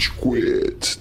Rage Quit.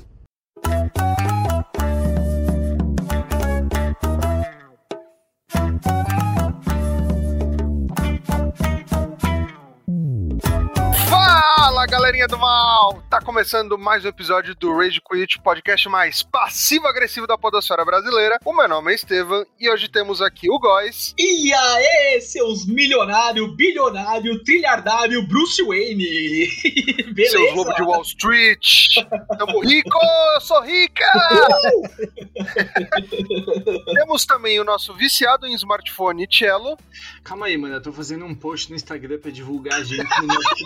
Galerinha do mal! Tá começando mais um episódio do Rage Quit, podcast mais passivo-agressivo da podosfera brasileira. O meu nome é Estevam e hoje temos aqui o Góis. E aí, seus milionário, bilionário, trilhardário Bruce Wayne! Beleza? Seus lobos de Wall Street. Tamo rico! Eu sou rica! temos também o nosso viciado em smartphone, Cello. Calma aí, mano, eu tô fazendo um post no Instagram pra divulgar a gente no nosso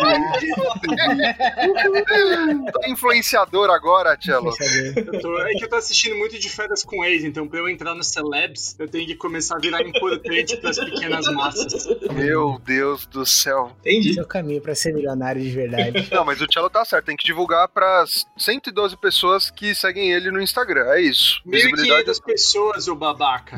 Influenciador agora, tô, É que eu tô assistindo muito de férias com ex, então pra eu entrar no Celebs, eu tenho que começar a virar importante pras pequenas massas. Meu Deus do céu. Entendi. Esse é o caminho pra ser milionário de verdade. Não, mas o Cello tá certo, tem que divulgar pras 112 pessoas que seguem ele no Instagram. É isso. 1.500 pessoas, ô babaca.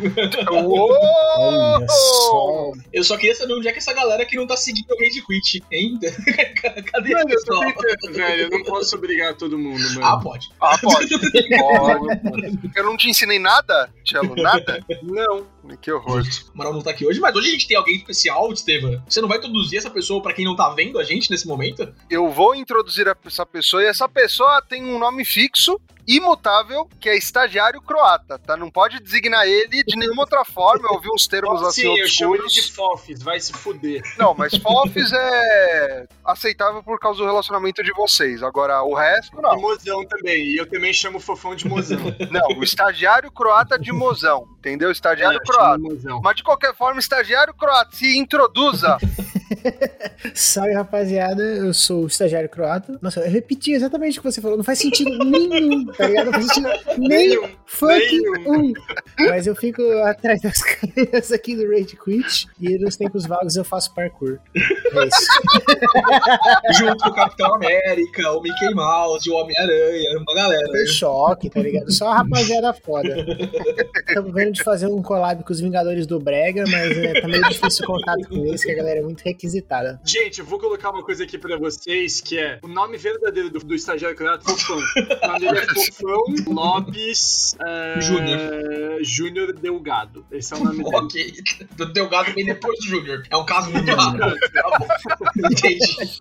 Uou! Olha só. Eu só queria saber onde é que essa galera que não tá seguindo o Rage Quit ainda. Cadê Mano, esse pessoal? Tentando, velho, eu não posso obrigar todo mundo, mano. Ah, pode. Ah, pode. pode. Eu não te ensinei nada, Cello? Nada? Não. Que horror. O Amaral não tá aqui hoje, mas hoje a gente tem alguém especial, Estevam. Você não vai introduzir essa pessoa pra quem não tá vendo a gente nesse momento? Eu vou introduzir essa pessoa e essa pessoa tem um nome fixo, imutável, que é estagiário croata, tá? Não pode designar ele de nenhuma outra forma. Eu ouvi uns termos assim Sim, eu chamo ele obscuros. de Fofis, vai se fuder. Não, mas Fofis é aceitável por causa do relacionamento de vocês. Agora, o resto, E não. mozão também, e eu também chamo o fofão de mozão. Não, o estagiário croata de mozão, entendeu? Estagiário É, croata. Mas de qualquer forma, estagiário croata, se introduza. Salve, rapaziada. Eu sou o estagiário croata. Nossa, eu repeti exatamente o que você falou. Não faz sentido nenhum, tá ligado? Não faz sentido nem Nenhum, fucking nenhum. um. Mas eu fico atrás das câmeras aqui do Rage Quit e nos tempos vagos eu faço parkour. É isso. Junto com o Capitão América, o Mickey Mouse, o Homem-Aranha, uma galera. Foi choque, tá ligado? Só a rapaziada foda. Estamos vendo de fazer um collab com os Vingadores do Brega, mas é, tá meio difícil o contato com eles, que a galera é muito requisitada. Gente, eu vou colocar uma coisa aqui pra vocês, que é o nome verdadeiro do, do estagiário croata Fofão. O nome dele é Fofão Lopes é, Júnior. Júnior Delgado. Esse é o nome dele. Ok. Do Delgado vem depois do Júnior. É um caso muito raro. Tá. Entendi.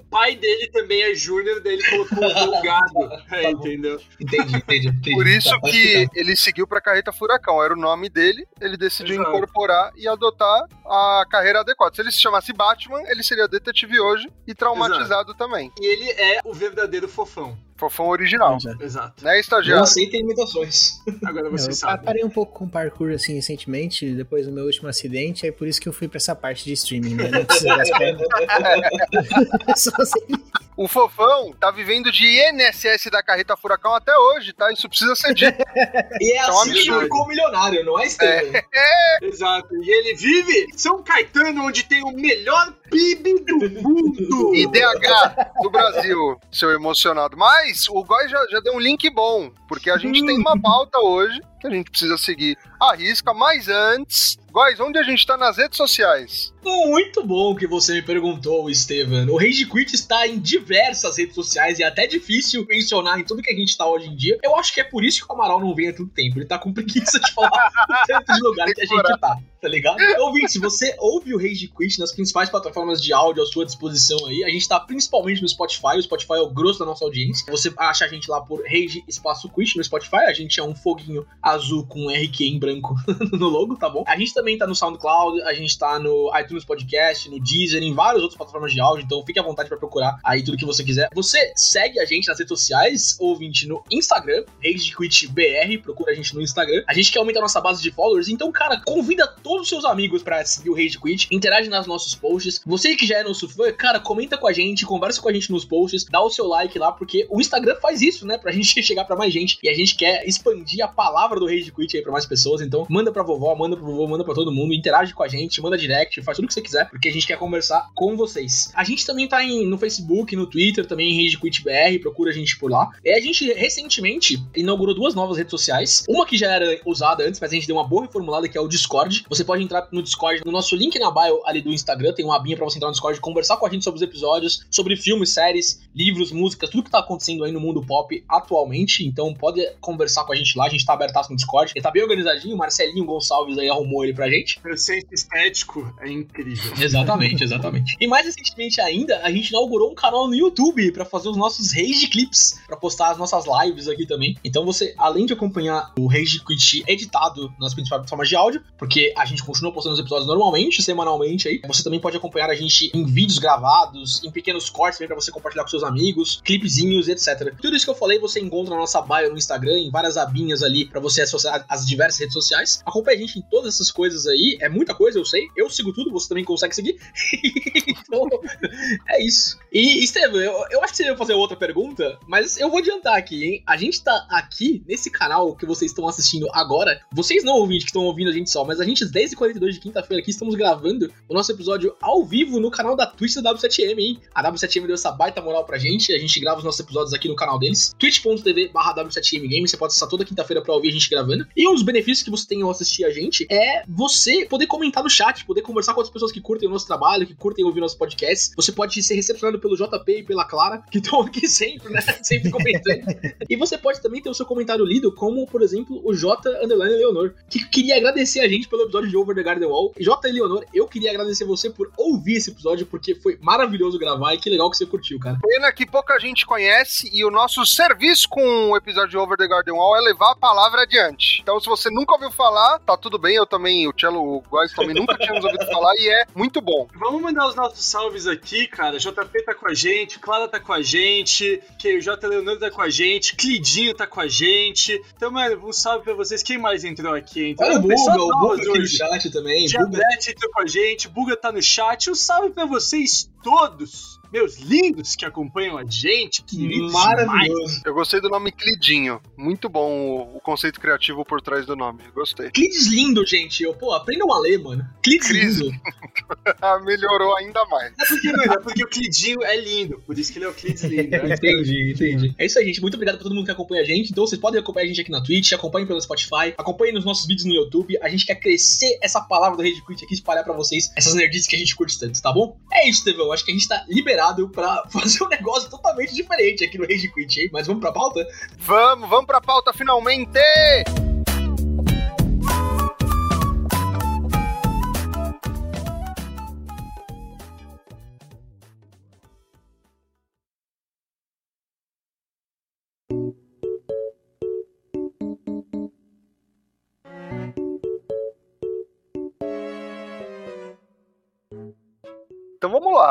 O pai dele também é Júnior, daí ele colocou o Delgado. É, Tá entendeu? Entendi, entendi, entendi. Por isso Tá, pode que ele seguiu pra carreta Furacão. Era o nome dele, ele decidiu Exato. incorporar e adotar a carreira adequada. Se ele se chamasse Batman, ele seria detetive hoje e traumatizado também. E ele é o verdadeiro Fofão. Fofão original. Já. Exato. Né, Não estagiário? aceitem imitações. Agora Não, você eu sabe. parei um pouco com parkour assim recentemente, depois do meu último acidente, é por isso que eu fui pra essa parte de streaming, né? Não precisa das pernas. Só assim. O Fofão tá vivendo de INSS da carreta Furacão até hoje, tá? Isso precisa ser dito. E é É um assim que absurdo. ficou milionário, não é, Estevam? Exato. E ele vive São Caetano, onde tem o melhor PIB do mundo. IDH do Brasil, seu emocionado. Mas o Góis já, já deu um link bom, porque a gente tem uma pauta hoje que a gente precisa seguir a risca. Mas antes, Góis, onde a gente tá nas redes sociais? Muito bom que você me perguntou, Estevam. O Rage Quit está em diversas redes sociais e é até difícil mencionar em tudo que a gente tá hoje em dia. Eu acho que é por isso que o Amaral não vem há tanto tempo. Ele tá com preguiça de falar tanto de lugar que a gente tá, tá ligado? Ouvinte, se você ouve o Rage Quit nas principais plataformas de áudio à sua disposição aí, a gente tá principalmente no Spotify. O Spotify é o grosso da nossa audiência. Você acha a gente lá por Rage Espaço Quit no Spotify. A gente é um foguinho azul com RQ em branco no logo, tá bom? A gente também tá no SoundCloud, a gente tá no iTunes Podcast, no Deezer, em várias outras plataformas de áudio, então fique à vontade pra procurar aí tudo que você quiser. Você segue a gente nas redes sociais, ouvinte, no Instagram, RageQuitBR, procura a gente no Instagram. A gente quer aumentar nossa base de followers, então, cara, convida todos os seus amigos pra seguir o Rage Quit, interage nos nossos posts. Você que já é nosso fã, cara, comenta com a gente, conversa com a gente nos posts, dá o seu like lá, porque o Instagram faz isso, né, pra gente chegar pra mais gente, e a gente quer expandir a palavra do Rage Quit aí pra mais pessoas, então manda pra vovó, manda pro vovô, manda pra todo mundo, interage com a gente, manda direct, faz tudo que você quiser, porque a gente quer conversar com vocês. A gente também tá em, no Facebook, no Twitter, também em Rage Quit BR, procura a gente por lá. E a gente recentemente inaugurou duas novas redes sociais, uma que já era usada antes, mas a gente deu uma boa reformulada, que é o Discord. Você você pode entrar no Discord, no nosso link na bio ali do Instagram, tem uma abinha pra você entrar no Discord, conversar com a gente sobre os episódios, sobre filmes, séries, livros, músicas, tudo que tá acontecendo aí no mundo pop atualmente. Então pode conversar com a gente lá, a gente tá abertaço no Discord. Ele tá bem organizadinho, o Marcelinho Gonçalves aí arrumou ele pra gente. O senso estético é incrível. Exatamente, exatamente. E mais recentemente ainda, a gente inaugurou um canal no YouTube pra fazer os nossos Rage Clips, pra postar as nossas lives aqui também. Então você, além de acompanhar o Rage Quit editado nas principais plataformas de áudio, porque a gente continua postando os episódios normalmente, semanalmente aí, você também pode acompanhar a gente em vídeos gravados, em pequenos cortes pra você compartilhar com seus amigos, clipezinhos, etc. Tudo isso que eu falei você encontra na nossa bio no Instagram, em várias abinhas ali pra você associar as diversas redes sociais. Acompanhe a gente em todas essas coisas aí, é muita coisa, eu sei. Eu sigo tudo, você também consegue seguir. então, é isso. E, Estevam, eu, eu acho que você ia fazer outra pergunta, mas eu vou adiantar aqui, hein? A gente tá aqui nesse canal que vocês estão assistindo agora. Vocês não ouvintes que estão ouvindo a gente só, mas a gente, desde 42 de quinta-feira aqui, estamos gravando o nosso episódio ao vivo no canal da Twitch da W7M, hein? A W7M deu essa baita moral pra gente. A gente grava os nossos episódios aqui no canal deles. twitch.tv W7M Game. Você pode acessar toda quinta-feira pra ouvir a gente gravando. E um dos benefícios que você tem ao assistir a gente é você poder comentar no chat, poder conversar com outras pessoas que curtem o nosso trabalho, que curtem ouvir nosso podcast. Você pode ser recepcionado pelo JP e pela Clara, que estão aqui sempre, né? Sempre comentando. e você pode também ter o seu comentário lido, como, por exemplo, o J. Leonor, que queria agradecer a gente pelo episódio de Over the Garden Wall. J. Leonor, eu queria agradecer você por ouvir esse episódio, porque foi maravilhoso gravar e que legal que você curtiu, cara. Pena que pouca gente conhece e o nosso serviço com o episódio de Over the Garden Wall é levar a palavra adiante. Então, se você nunca ouviu falar, tá tudo bem. Eu também, o Cello, o Góis também nunca tínhamos ouvido falar e é muito bom. Vamos mandar os nossos salves aqui, cara. JP tá com a gente, Clara tá com a gente, que o J. Leonardo tá com a gente, Clidinho tá com a gente. Então, mano, um salve pra vocês. Quem mais entrou aqui? Entrou Olha o Buga, o Buga. Chat também. Diabrete entrou com a gente, Buga tá no chat. Um salve pra vocês todos, meus lindos que acompanham a gente, queridos demais. Maravilhoso. Eu gostei do nome Clidinho. Muito bom o, o conceito criativo por trás do nome. Gostei. Clides lindo, gente. Eu, pô, aprendam a ler, mano. Clides Cris. lindo. Ah, melhorou ainda mais. É porque, mano, é porque o Clidinho é lindo, por isso que ele é o Clides lindo. né? Entendi, entendi. É isso aí, gente. Muito obrigado pra todo mundo que acompanha a gente. Então vocês podem acompanhar a gente aqui na Twitch, acompanhem pelo Spotify, acompanhem nos nossos vídeos no YouTube. A gente quer crescer essa palavra do Rede Quit aqui, espalhar pra vocês essas nerdices que a gente curte tanto, tá bom? É isso, Tevão. Acho que a gente tá liberado pra fazer um negócio totalmente diferente aqui no Rage Quit, hein? Mas vamos pra pauta? Vamos, vamos pra pauta finalmente!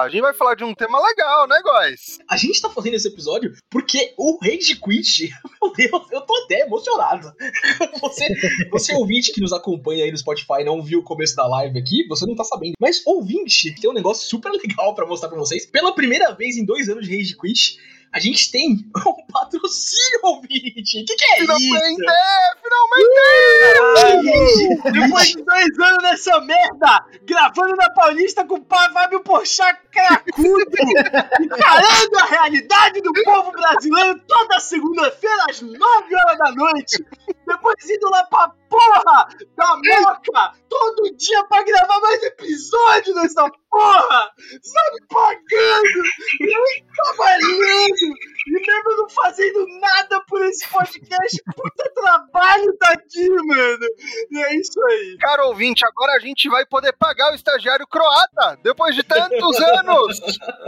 A gente vai falar de um tema legal, né, guys? A gente tá fazendo esse episódio porque o Rage Quit, meu Deus, eu tô até emocionado. Você, você ouvinte que nos acompanha aí no Spotify e não viu o começo da live aqui, você não tá sabendo. Mas ouvinte, tem um negócio super legal pra mostrar pra vocês. Pela primeira vez em dois anos de Rage Quit, a gente tem um patrocínio, ouvinte. O que, que é Finalmente! isso? Finalmente! Caralho! Depois de dois anos nessa merda, gravando na Paulista com o Fábio Porchat cracudo, encarando a realidade do povo brasileiro toda segunda-feira às 9 horas da noite. Depois indo lá pra porra da Moca todo dia pra gravar mais episódio dessa porra. Sabe, pagando, e trabalhando, e mesmo não fazendo nada por esse podcast. Puta trabalho tá aqui, mano. E é isso aí. Caro ouvinte, agora a gente vai poder pagar o estagiário croata depois de tantos anos!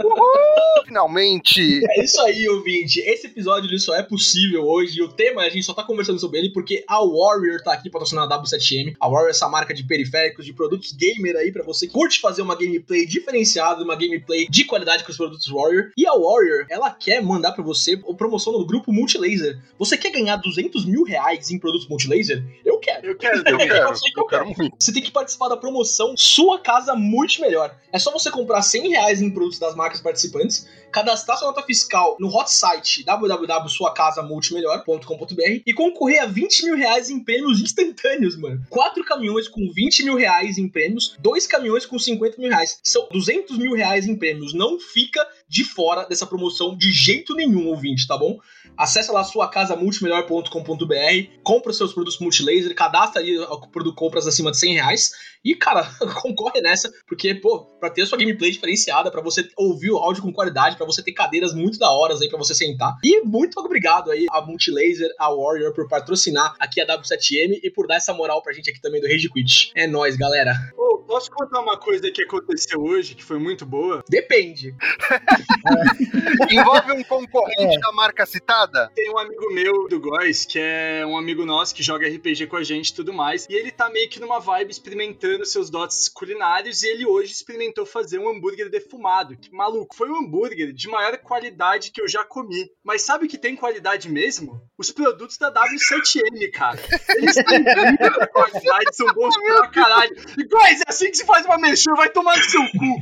Uhul! Finalmente! É isso aí, ouvinte. Esse episódio ele só é possível hoje. E o tema, a gente só tá conversando sobre ele porque a Warrior tá aqui patrocinando a W7M. A Warrior é essa marca de periféricos, de produtos gamer aí pra você que curte fazer uma gameplay diferenciada, uma gameplay de qualidade com os produtos Warrior. E a Warrior, ela quer mandar pra você a promoção no grupo Multilaser. Você quer ganhar 200 mil reais em produtos Multilaser? Eu quero. Eu quero, Eu quero, que eu quero muito. Você tem que participar da promoção Sua Casa Multi Melhor. É só você comprar 100 reais em produtos das marcas participantes cadastrar sua nota fiscal no hot site www.suacasamultimelhor.com.br e concorrer a 20 mil reais em prêmios instantâneos, mano. Quatro caminhões com 20 mil reais em prêmios, dois caminhões com 50 mil reais. São 200 mil reais em prêmios. Não fica de fora dessa promoção de jeito nenhum, ouvinte, tá bom? Acesse lá suacasamultimelhor.com.br, compra os seus produtos multilaser, cadastra o produto compras acima de 100 reais e, cara, concorre nessa, porque, pô, pra ter a sua gameplay diferenciada, pra você ouvir o áudio com qualidade, pra você ter cadeiras muito da hora aí pra você sentar. E muito obrigado aí a Multilaser, a Warrior, por patrocinar aqui a W7M e por dar essa moral pra gente aqui também do Rage Quit. É nóis, galera. Ô, posso contar uma coisa que aconteceu hoje, que foi muito boa? Depende. Envolve um concorrente da marca citada? Tem um amigo meu do Góis, que é um amigo nosso que joga RPG com a gente e tudo mais, e ele tá meio que numa vibe experimentando seus dotes culinários, e ele hoje experimentou fazer um hambúrguer defumado. Que maluco, foi o hambúrguer de maior qualidade que eu já comi. Mas sabe o que tem qualidade mesmo? Os produtos da W7M, cara. Eles têm muita qualidade, são bons pra caralho. E Góis, é assim que se faz uma mexer, vai tomar no seu cu.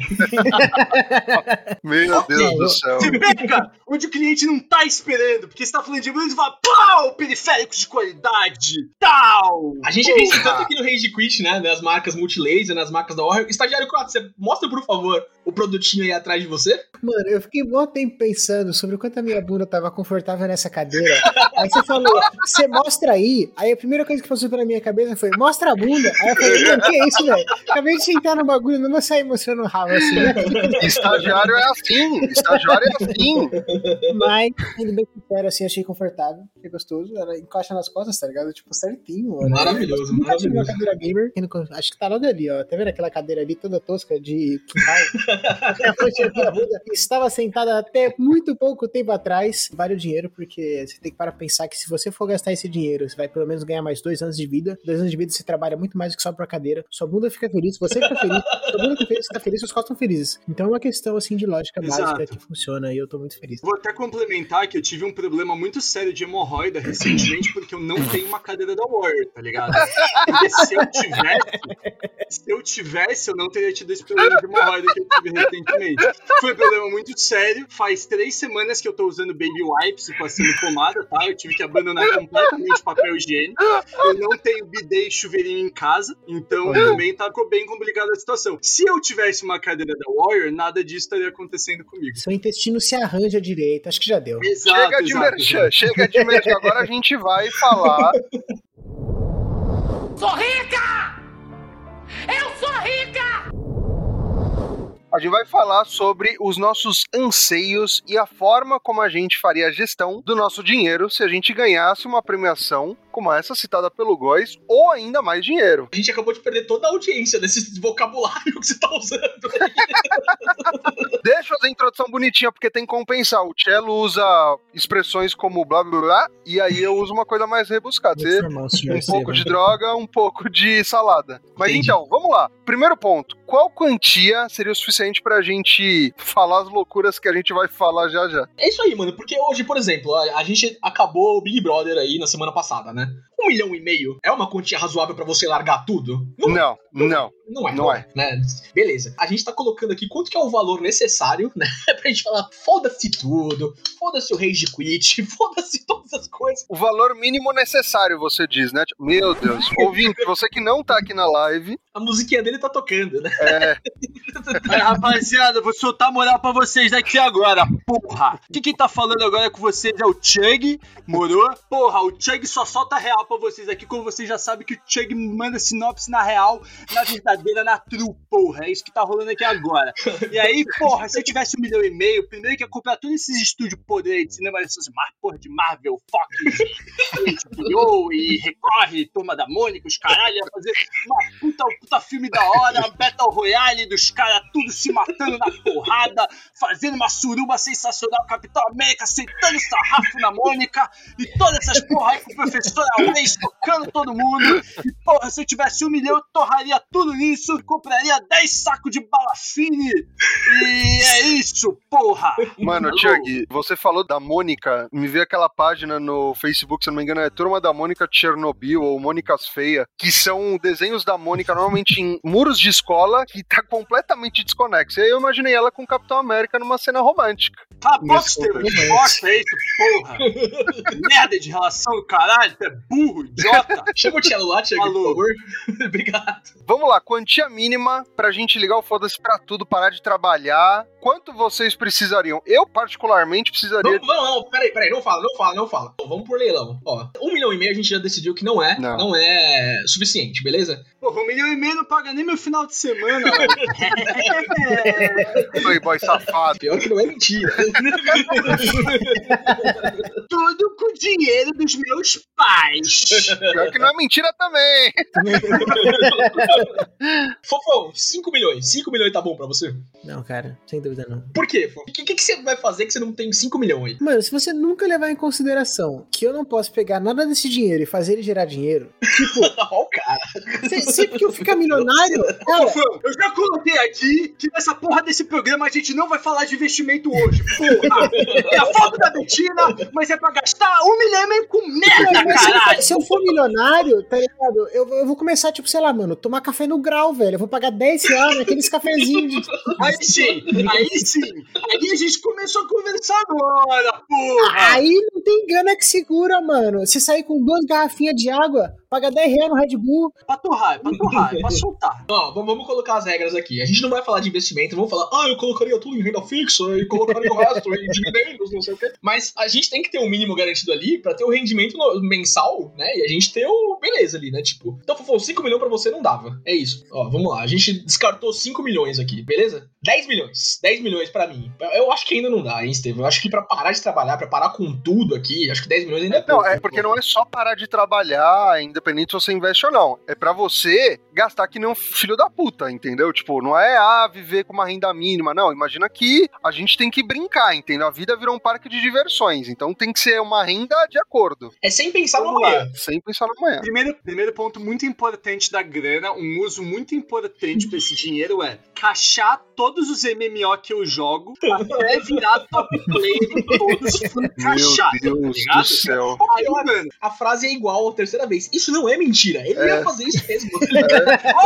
Meu Deus do céu. Você pega onde o cliente não tá esperando, porque você tá falando de hambúrguer e fala, pau, periféricos de qualidade, tal. A gente isso tanto aqui no Rage Quit, né? Nas marcas Multilaser, nas marcas da Warrior. Estagiário 4, você mostra, por favor, o produtinho aí atrás de você? Mano, eu fiquei um tempo pensando sobre o quanto a minha bunda tava confortável nessa cadeira. Aí você falou, você mostra aí. Aí a primeira coisa que passou pela minha cabeça foi, mostra a bunda. Aí eu falei, mano, que é isso, velho? Acabei de sentar no bagulho, não vou sair mostrando o ralo assim, né? Estagiário é assim. Estagiário é assim. Mas, sendo bem sincero, assim, achei confortável, achei gostoso. Ela encaixa nas costas, tá ligado? Tipo, certinho, mano. Maravilhoso, Eu nunca tive uma maravilhoso. cadeira gamer. que não- Acho que tá logo ali, ó. Tá vendo aquela cadeira ali toda tosca de quintal? A fonte da bunda Estava sentada até muito pouco tempo atrás. Vale o dinheiro, porque você tem que parar pra pensar que se você for gastar esse dinheiro, você vai pelo menos ganhar mais dois anos de vida. Dois anos de vida você trabalha muito mais do que só pra cadeira. Sua bunda fica feliz, você fica feliz. Sua bunda fica feliz, você tá feliz, seus costas estão felizes. Então é uma questão, assim, de lógica Exato. básica que funciona e eu tô muito feliz. Vou até complementar que eu tive um problema muito sério de hemorroida recentemente porque eu não tenho uma cadeira da Warrior, tá ligado? Porque se eu tivesse, se eu tivesse, eu não teria tido esse problema de hemorroida que eu tive recentemente. Foi um problema muito sério. Faz três semanas que eu tô usando baby wipes e passando pomada, tá? Eu tive que abandonar completamente o papel higiênico. Eu não tenho bidê e chuveirinho em casa, então também tá bem complicada a situação. Se eu tivesse uma cadeira da Warrior, nada disso estaria acontecendo comigo. Seu intestino se arranja direito, acho que já deu. Exato, Chega de exato, merchan, chega de merchan. Agora a gente vai falar Sou rica! Eu sou rica! A gente vai falar sobre os nossos anseios e a forma como a gente faria a gestão do nosso dinheiro se a gente ganhasse uma premiação como essa citada pelo Góis, ou ainda mais dinheiro. A gente acabou de perder toda a audiência desse vocabulário que você tá usando. Deixa eu fazer a introdução bonitinha, porque tem que compensar. O Cello usa expressões como blá blá blá, e aí eu uso uma coisa mais rebuscada. Você um pouco de droga, um pouco de salada. Mas Entendi. então, vamos lá. Primeiro ponto. Qual quantia seria o suficiente pra gente falar as loucuras que a gente vai falar já já? É isso aí, mano, porque hoje, por exemplo, a, a gente acabou o Big Brother aí na semana passada, né? Um milhão e meio é uma quantia razoável pra você largar tudo? Não, Não, não. não é. não é. Né? Beleza. A gente tá colocando aqui quanto que é o valor necessário, né? Pra gente falar, foda-se tudo, foda-se o rage quit, foda-se todas as coisas. O valor mínimo necessário, você diz, né? Tipo, Meu Deus. Ouvinte, você que não tá aqui na live, A musiquinha dele tá tocando, né? é, Aí, rapaziada, vou soltar moral pra vocês aqui agora, porra. O que quem tá falando agora com vocês é o Chug, morou? Porra, o Chug só solta real pra vocês aqui, como vocês já sabem que o Chug manda sinopse na real, na verdadeira, na true, porra. É isso que tá rolando aqui agora. E aí, porra, se eu tivesse um milhão e meio, primeiro que ia comprar todos esses estúdios podres de cinema, essas mar, porra, de Marvel, Fox, HBO e Recorre, Turma da Mônica, os caralho, ia fazer uma puta, puta filme da hora, Battle Royale dos caras tudo se matando na porrada, fazendo uma suruba sensacional, Capitão América sentando sarrafo na Mônica e todas essas porra aí com o professor Always tocando todo mundo. E porra, se eu tivesse um milhão, eu torraria tudo nisso, compraria 10 sacos de bala fine. E é isso, porra. Mano? Chug, você falou da Mônica, me veio aquela página no Facebook, se não me engano, é Turma da Mônica de Chernobyl ou Mônicas Feia, que são desenhos da Mônica normalmente em muros de escola que tá completamente desconexo. E aí eu imaginei ela com o Capitão América numa cena romântica. Cala a boca, Mas Estevam. foi Que bosta é isso, porra? Merda de relação do caralho. É burro, idiota. Chama o Tchelo lá, Thiago, por Alô. favor. Obrigado. Vamos lá, quantia mínima pra gente ligar o foda-se pra tudo, parar de trabalhar. Quanto vocês precisariam? Eu, particularmente, precisaria. Vamos, vamos, vamos, peraí, peraí, não fala, não fala, não fala. Vamos por leilão. Ó, um milhão e meio a gente já decidiu que não é, Não. não, é suficiente, beleza? Porra, um milhão e meio não paga nem meu final de semana, velho. Playboy safado. Pior que não é mentira. Tudo com o dinheiro dos meus pais. Pior que não é mentira também. Fofão, 5 milhões. 5 milhões tá bom pra você? Não, cara, sem dúvida não. Por quê? O que, que, que você vai fazer que você não tem 5 milhões aí? Mano, se você nunca levar em consideração que eu não posso pegar nada desse dinheiro e fazer ele gerar dinheiro, tipo, Ó, o cara. se- sempre que eu ficar milionário, cara, Fofão, eu já coloquei aqui que nessa porra desse programa a gente não vai falar de investimento hoje. Porra! É a foto da Betina, mas é pra gastar um milhão e meio com merda, Mas se eu- caralho! Se eu for milionário, tá ligado? Eu, eu vou começar, tipo, sei lá, mano, tomar café no grau, velho. Eu vou pagar 10 reais naqueles cafezinhos. de- Aí sim, aí sim. Aí a gente começou a conversar agora, porra! Aí não tem gana que segura, mano. Você sair com duas garrafinhas de água, paga 10 reais no Red Bull. Pra torrar, é pra torrar, é pra soltar. Ó, vamos, colocar as regras aqui. A gente não vai falar de investimento, vamos falar, ah, eu colocaria tudo em renda fixa e colocaria o resto em dividendos, não sei o quê. Mas a gente tem que ter um mínimo garantido ali pra ter o rendimento mensal, né? E a gente ter o beleza ali, né? Tipo, então, Fofão, 5 milhões pra você não dava. É isso. Ó, vamos lá. A gente descartou 5 milhões aqui, beleza? 10 milhões. 10 milhões pra mim. Eu acho que ainda não dá, hein, Estevam? Eu acho que pra parar de trabalhar, pra parar com tudo aqui, acho que 10 milhões ainda é pouco. Não, é porque não é só parar de trabalhar, independente se você investe ou não. É pra você gastar que nem um filho da puta, entendeu? Tipo, não é ah, viver com uma renda mínima. Não, imagina que a gente tem que brincar, entendeu? A vida virou um parque de diversões. Então tem que ser uma renda de acordo. É sem pensar no Vamos amanhã. Sem pensar no amanhã. Primeiro, primeiro ponto muito importante da grana, um uso muito importante pra esse dinheiro é cachar todos os MMO que eu jogo até virar top player em todos cachar. Meu Deus ligado? do céu. Aí, mano, A frase é igual a terceira vez. Isso não é mentira. Ele É. ia fazer isso mesmo.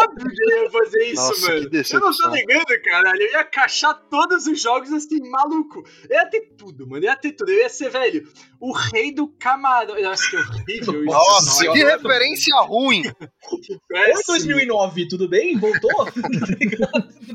óbvio que eu ia fazer isso, Nossa, mano. Eu não tô ligando, caralho. Eu ia cachar todos os jogos assim, maluco. Eu ia ter tudo, mano. Eu ia ter tudo. Eu ia ser, velho, o rei do camarão. Nossa, que horrível isso. Nossa, Nossa, que referência ruim. É, Oi, 2009, tudo bem? Voltou?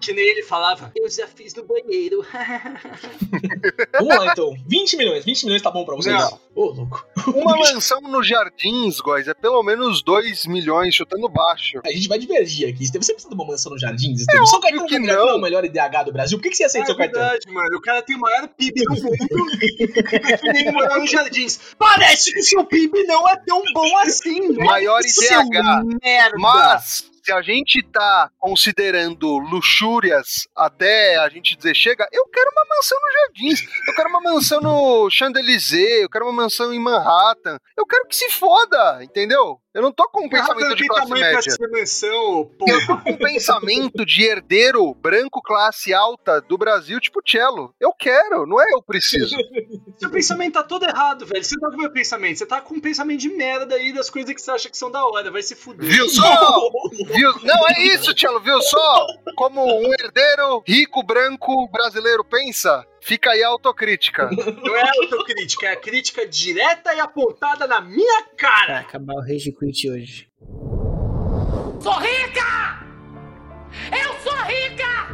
Que nem ele falava. Eu já fiz no banheiro. Vamos lá, então. 20 milhões. 20 milhões tá bom pra vocês? Não. Ô, louco. Uma mansão nos jardins, guys, é pelo menos 2 milhões, chutando baixo. A gente vai divergir aqui. Você precisa de uma mansão no Jardins, Estevam? Seu cartão que Capital é não. o melhor IDH do Brasil. Por que, que você aceita É seu cartão? verdade, mano. O cara tem o maior PIB do mundo e nem morar nos jardins. Parece que o seu PIB não é tão bom assim, né? Maior IDH. merda. Mas, se a gente tá considerando luxúrias até a gente dizer chega, eu quero uma mansão nos jardins, eu quero uma mansão no Champs-Élysées, eu quero uma mansão em Manhattan, eu quero que se foda, entendeu? Eu não tô com um pensamento de classe média. mansão, Eu tô com um pensamento de herdeiro branco classe alta do Brasil, tipo Cello. Eu quero, não é eu preciso. Seu pensamento tá todo errado, velho. Você não tá com o meu pensamento. Você tá com um pensamento de merda aí das coisas que você acha que são da hora. Vai se fuder. Viu só? Viu? Não, é isso, Cello, viu só? Como um herdeiro rico, branco, brasileiro pensa? Fica aí a autocrítica. Não é autocrítica, é a crítica direta e apontada na minha Vai cara. acabar o Rage Quit hoje. Sou rica! Eu sou rica!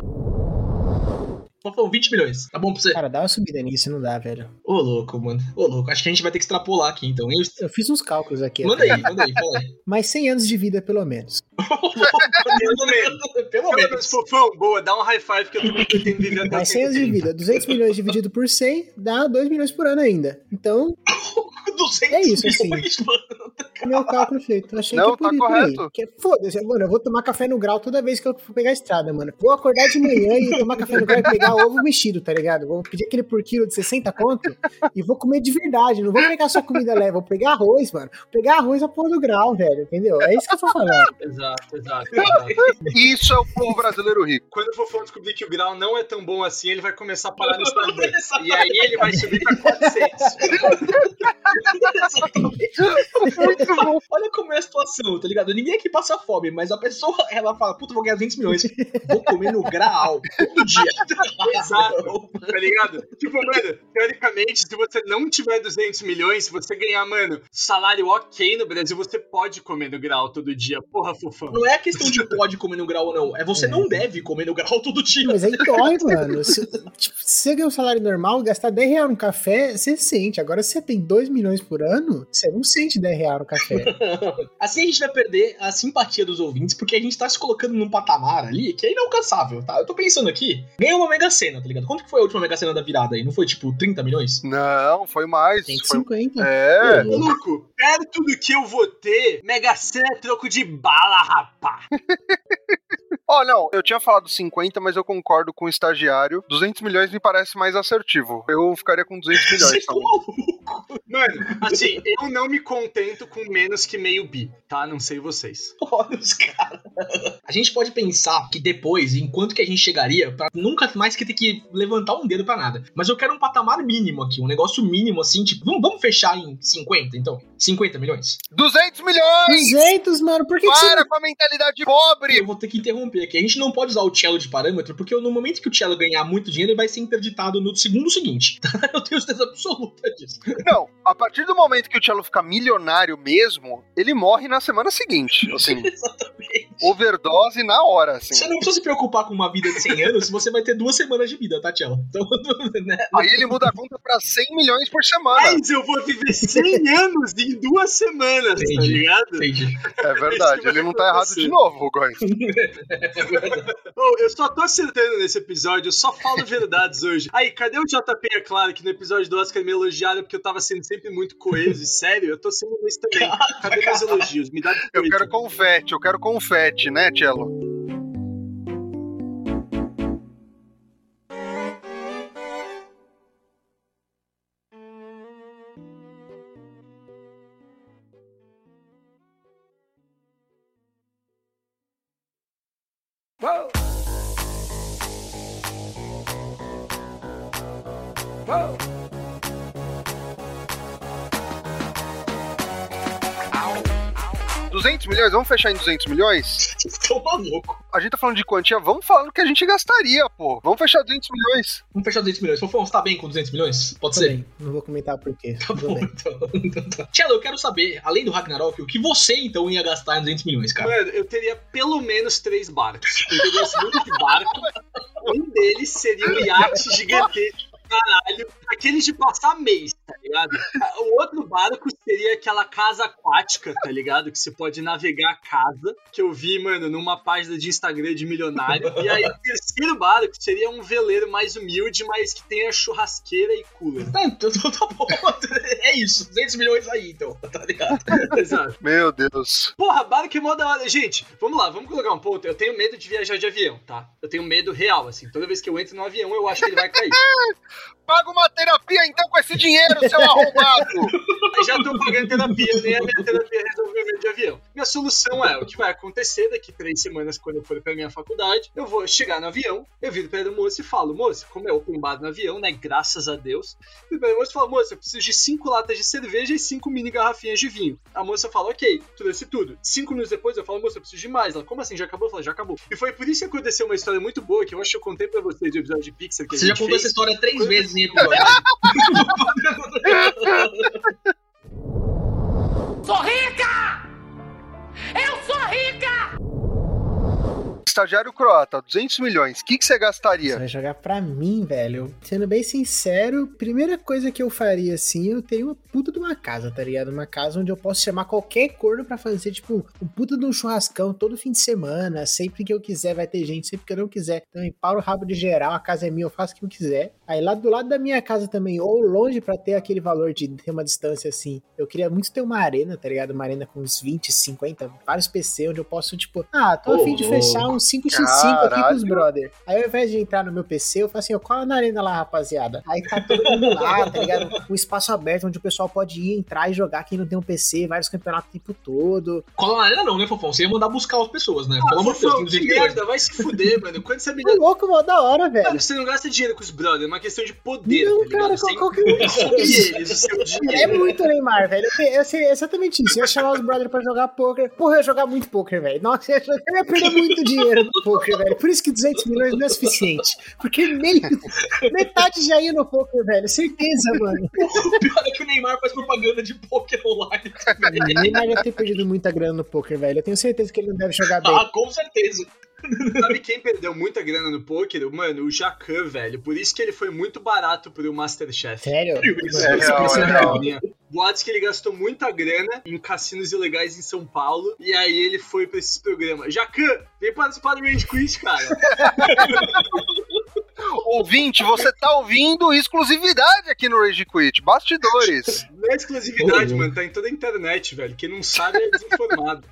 Fofão, 20 milhões. Tá bom pra você? Cara, dá uma subida nisso, não dá, velho. Ô, louco, mano. Ô, louco. Acho que a gente vai ter que extrapolar aqui, então. hein? Eu fiz uns cálculos aqui. Manda aí, manda aí, fala aí. Mais 100 anos de vida, pelo menos. Pelo menos. Pelo Pelo menos, fofão, boa, dá um high five que eu também pretendo viver até Mais 100 anos de 130. vida. 200 milhões dividido por 100 dá 2 milhões por ano ainda. Então, 200 É isso, assim. milhões, mano. Meu cálculo feito. Achei Não, que é por tá correto. Que Foda-se, mano, eu vou tomar café no grau toda vez que eu for pegar a estrada, mano. Vou acordar de manhã e tomar café no grau e pegar ovo mexido, tá ligado? Vou pedir aquele por quilo de 60 conto e vou comer de verdade. Não vou pegar só comida leve, vou pegar arroz, mano. Vou pegar arroz a porra do grau, velho, entendeu? É isso que eu tô falando. Exato, exato. exato. Isso é o povo brasileiro rico. Quando o Fofão descobrir que o grau não é tão bom assim, ele vai começar a parar no Starbucks. E aí ele vai subir pra 400. Exatamente. Olha como é a situação, tá ligado? Ninguém aqui passa fome, mas a pessoa, ela fala, puta, vou ganhar 200 milhões. Vou comer no grau todo dia. Exato, tá ligado? Tipo, mano, teoricamente, se você não tiver 200 milhões, se você ganhar, mano, salário ok no Brasil, você pode comer no grau todo dia. Porra, fofão. Não é questão de pode comer no grau ou não, é você não deve comer no grau todo dia. Mas aí dói, mano. Se, tipo, se você ganha um salário normal, gastar 10 reais no café, você sente. Agora, se você tem 2 milhões por ano, você não sente 10 reais no café. Assim a gente vai perder a simpatia dos ouvintes, porque a gente tá se colocando num patamar ali que é inalcançável, tá? Eu tô pensando aqui, ganhou uma mega cena, tá ligado? Quanto que foi a última mega cena da virada aí? Não foi tipo 30 milhões? Não, foi mais. Foi... 150. É. Maluco, perto do que eu vou ter, Mega Sena é troco de bala, rapá. Ó, não, eu tinha falado 50, mas eu concordo com o estagiário. 200 milhões me parece mais assertivo. Eu ficaria com 200 milhões. Você ficou maluco? Mano, assim, eu não me contento com menos que meio bi, tá? Não sei vocês. Olha os caras. A gente pode pensar que depois, enquanto que a gente chegaria, pra nunca mais que ter que levantar um dedo pra nada. Mas eu quero um patamar mínimo aqui, um negócio mínimo assim, tipo, vamos, vamos fechar em 50, então? 50 milhões? 200 milhões! 200, mano, por que, que você Para com a mentalidade pobre! Eu vou ter que interromper aqui. A gente não pode usar o cello de parâmetro, porque no momento que o cello ganhar muito dinheiro, ele vai ser interditado no segundo seguinte. Eu tenho certeza absoluta disso. Não, a partir do momento que o Cello ficar milionário mesmo, ele morre na semana seguinte. Assim, Exatamente. overdose na hora, assim. Você não precisa se preocupar com uma vida de 100 anos se você vai ter duas semanas de vida, tá, Cello? Então, né? Aí ele muda a conta pra 100 milhões por semana. Mas eu vou viver 100 anos em duas semanas, tá Entendi. ligado? Entendi. É verdade, ele não tá errado de novo, Góis. Ô, eu só tô acertando nesse episódio, eu só falo verdades hoje. Aí, cadê o JP? É claro que no episódio do Oscar me elogiaram porque eu tava sendo sempre muito coeso e sério. Eu tô sendo isso também. Cadê meus elogios? Me dá Eu quero confete, eu quero confete, né, Cello? 200 milhões? Vamos fechar em 200 milhões? Estão malucos. A gente tá falando de quantia, vamos falar no que a gente gastaria, pô. Vamos fechar 200 milhões. Vamos fechar 200 milhões. Fofão, você tá bem com 200 milhões? Pode ser? Também. Não vou comentar por quê. Tá Tudo bom, bem. então. então tá. Tchelo, eu quero saber, além do Ragnarok, o que você então ia gastar em 200 milhões, cara? Mano, eu teria pelo menos três barcos. Eu gosto muito de barco. Um deles seria um iate gigantesco. Caralho, aqueles de passar mês, tá ligado? O outro barco seria aquela casa aquática, tá ligado? Que você pode navegar a casa, que eu vi, mano, numa página de Instagram de milionário. E aí, o terceiro barco seria um veleiro mais humilde, mas que tenha churrasqueira e cooler. Tá, então tá bom. É isso, 200 milhões aí então, tá ligado? Exato. Meu Deus. Porra, barco é mó da hora. Gente, vamos lá, vamos colocar um ponto. Eu tenho medo de viajar de avião, tá? Eu tenho medo real, assim. Toda vez que eu entro no avião, eu acho que ele vai cair. Paga uma terapia então com esse dinheiro, seu arrombado! Eu já tô pagando terapia, nem a minha terapia resolveu o medo de avião. Minha solução é, o que vai acontecer daqui três semanas, quando eu for pra minha faculdade, eu vou chegar no avião, eu viro pra moça e falo, moça, como é open bar no avião, né, graças a Deus, eu viro pra moça e falo, moça, eu preciso de cinco latas de cerveja e cinco mini garrafinhas de vinho. A moça fala, ok, trouxe tudo. Cinco minutos depois eu falo, moça, eu preciso de mais. Ela, como assim, já acabou? Eu falo, já acabou. E foi por isso que aconteceu uma história muito boa, que eu acho que eu contei pra vocês do episódio de Pixar que a Você já contou fez. essa história três vezes em episódio. estagiário croata, 200 milhões. O que, que você Você gastaria? vai jogar pra mim, velho. Sendo bem sincero, primeira coisa que eu faria assim, eu teria uma puta de uma casa, tá ligado? Uma casa onde eu posso chamar qualquer corno pra fazer, tipo, um puta de um churrascão todo fim de semana. Sempre que eu quiser vai ter gente, sempre que eu não quiser. Então, empara o rabo de geral, a casa é minha, eu faço o que eu quiser. Aí lá do lado da minha casa também, ou longe pra ter aquele valor de ter uma distância assim. Eu queria muito ter uma arena, tá ligado? Uma arena com uns 20, 50, vários PC, onde eu posso, tipo, ah, tô a fim de fechar um 5x5 aqui com os brother. Aí ao invés de entrar no meu PC, eu falo assim, ó, cola na arena lá, rapaziada. Aí tá todo mundo lá, tá ligado? Um espaço aberto onde o pessoal pode ir, entrar e jogar quem não tem um PC, vários campeonatos o tempo todo. Cola na arena não, né, Fofão? Você ia mandar buscar as pessoas, né? Ah, Pelo amor de Deus, que 200 milhões. merda, vai se fuder, mano. Quando você me Ô, louco, mano, da hora, velho. Mano, você não gasta dinheiro com os brothers, é uma questão de poder, Não, tá cara, qual, qual que é É muito Neymar, velho. Eu, sei- exatamente isso. Eu ia chamar os brothers pra jogar poker. Porra, eu ia jogar muito poker, velho. Nossa, eu ia perder muito dinheiro no poker, velho. Por isso que 200 milhões não é suficiente. Porque meio, metade já ia no poker, velho. Certeza, mano. O pior é que o Neymar faz propaganda de poker online. O Neymar deve ter perdido muita grana no poker, velho. Eu tenho certeza que ele não deve jogar bem. Ah, com certeza. Sabe quem perdeu muita grana no poker? Mano, o Jacan, velho. Por isso que ele foi muito barato pro Masterchef. Sério? Isso É real, é real. Boatos que ele gastou muita grana em cassinos ilegais em São Paulo. E aí ele foi pra esses programas. Jacan, vem participar do Range Quiz, cara. Ouvinte, você tá ouvindo exclusividade aqui no Rage Quit. Bastidores. Não é exclusividade, mano. Tá em toda a internet, velho. Quem não sabe é desinformado.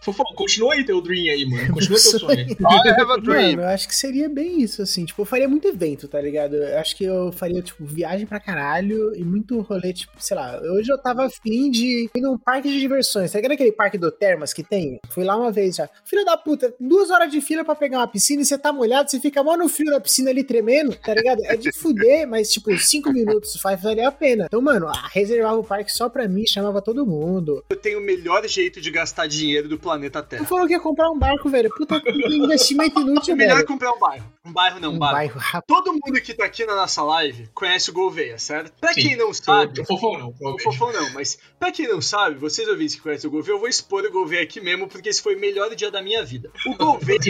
Fofão, continua aí teu dream aí, mano. Continua teu sonho. I have a dream. Mano, eu acho que seria bem isso, assim. Tipo, eu faria muito evento, tá ligado? Eu acho que eu faria, tipo, viagem pra caralho e muito rolê, tipo, sei lá. Hoje eu tava afim de ir num parque de diversões. Tá ligado aquele parque do Termas que tem? Fui lá uma vez já. Filho da puta, duas horas de fila pra pegar uma piscina e você tá molhado, você fica mó no frio da piscina ali tremendo, tá ligado? É de fuder, mas, tipo, cinco minutos faz valer a pena. Então, mano, ah, reservava o parque só pra mim, chamava todo mundo. Eu tenho o melhor jeito de gastar dinheiro do planeta Tu Terra. falou que ia comprar um barco, velho. Puta, que investimento inútil, É melhor velho. comprar um bairro. Um bairro não, um Um bairro rápido. Todo mundo que tá aqui na nossa live conhece o Gouveia, certo? Pra Sim. quem não sabe, O Fofão não, o. Fofão não, mas pra quem não sabe, vocês ouvintes que conhecem o Gouveia, eu vou expor o Gouveia aqui mesmo, porque esse foi o melhor dia da minha vida. O Gouveia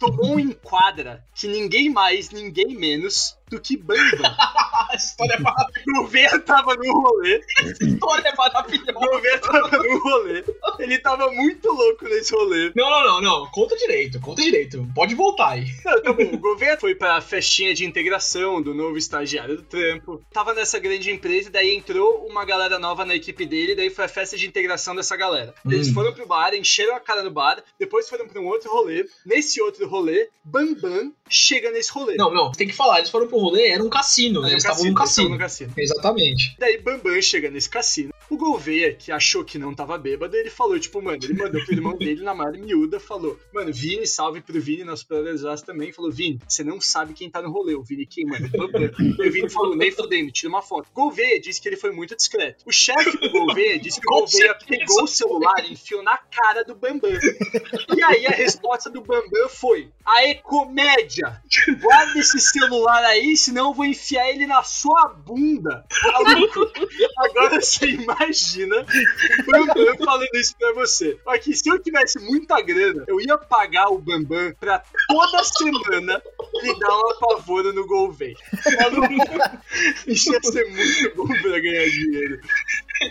tomou um enquadra que ninguém mais, ninguém menos do que Bamba. A história é maravilhosa. O Gouveia tava no rolê, A história é o maravilhosa. Gouveia tava no rolê, ele tava muito louco nesse rolê. Não, não, não, não. Conta direito, conta direito. Pode voltar aí. Não, tá bom. O governo foi pra festinha de integração do novo estagiário do trampo. Tava nessa grande empresa e daí entrou uma galera nova na equipe dele. Daí foi a festa de integração dessa galera. Eles Hum. foram pro bar, encheram a cara no bar. Depois foram pra um outro rolê. Nesse outro rolê, Bambam chega nesse rolê. Não, não, tem que falar. Eles foram pro rolê, era um cassino, né? Um Eles estavam cassino, num eles cassino. no cassino. Exatamente. Daí Bambam chega nesse cassino. O Gouveia, que achou que não tava bêbado, ele falou, tipo, mano, ele mandou pro irmão dele na mar miúda, falou, mano, Vini, salve pro Vini, nosso brothers também, falou, Vini, você não sabe quem tá no rolê, o Vini quem, mano? Bambam. E o Vini falou, nem fudendo, tira uma foto. Gouveia disse que ele foi muito discreto. O chefe do Gouveia disse que o Gouveia pegou o celular e enfiou na cara do Bambam. E aí a resposta do Bambam foi, aê, comédia, guarda esse celular aí, senão eu vou enfiar ele na sua bunda. Agora você imagina o Bambam falando isso pra você. Aqui, se eu tivesse muita grana, eu ia pagar o Bambam pra toda semana ele dar uma pavora no. Maluco, Isso ia ser muito bom pra ganhar dinheiro.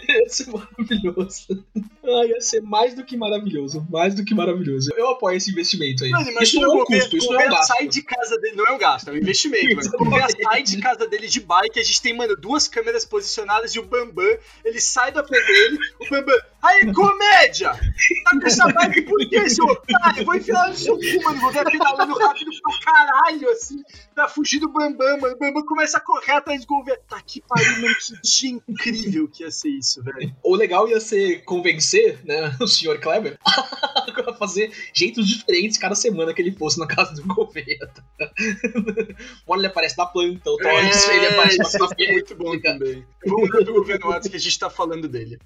Ia ser maravilhoso. Ah, ia ser mais do que maravilhoso. Mais do que maravilhoso. Eu apoio esse investimento aí. Mano, isso não é um custo, isso não é um gasto. sai de casa dele, não é um gasto, é um investimento, mano. O sai de casa dele de bike, a gente tem, mano, duas câmeras posicionadas e o Bambam, ele sai da pé dele, o Bambam, aí, comédia! Tá com essa bike por quê, seu otário? Eu vou enfiar no seu cu, mano, o Gouveia pedalando rápido pra caralho, assim, pra fugir do Bambam, mano, o Bambam começa a correr atrás do Gouveia. Tá que pariu, mano, que dia incrível que ia ser isso, velho. O legal ia ser convencer, né, o senhor Kleber a fazer jeitos diferentes cada semana que ele fosse na casa do Gouveia. Uma hora ele aparece na planta, outra hora ele aparece na é café. muito bom também. Vamos ver do governo Watts que a gente tá falando dele.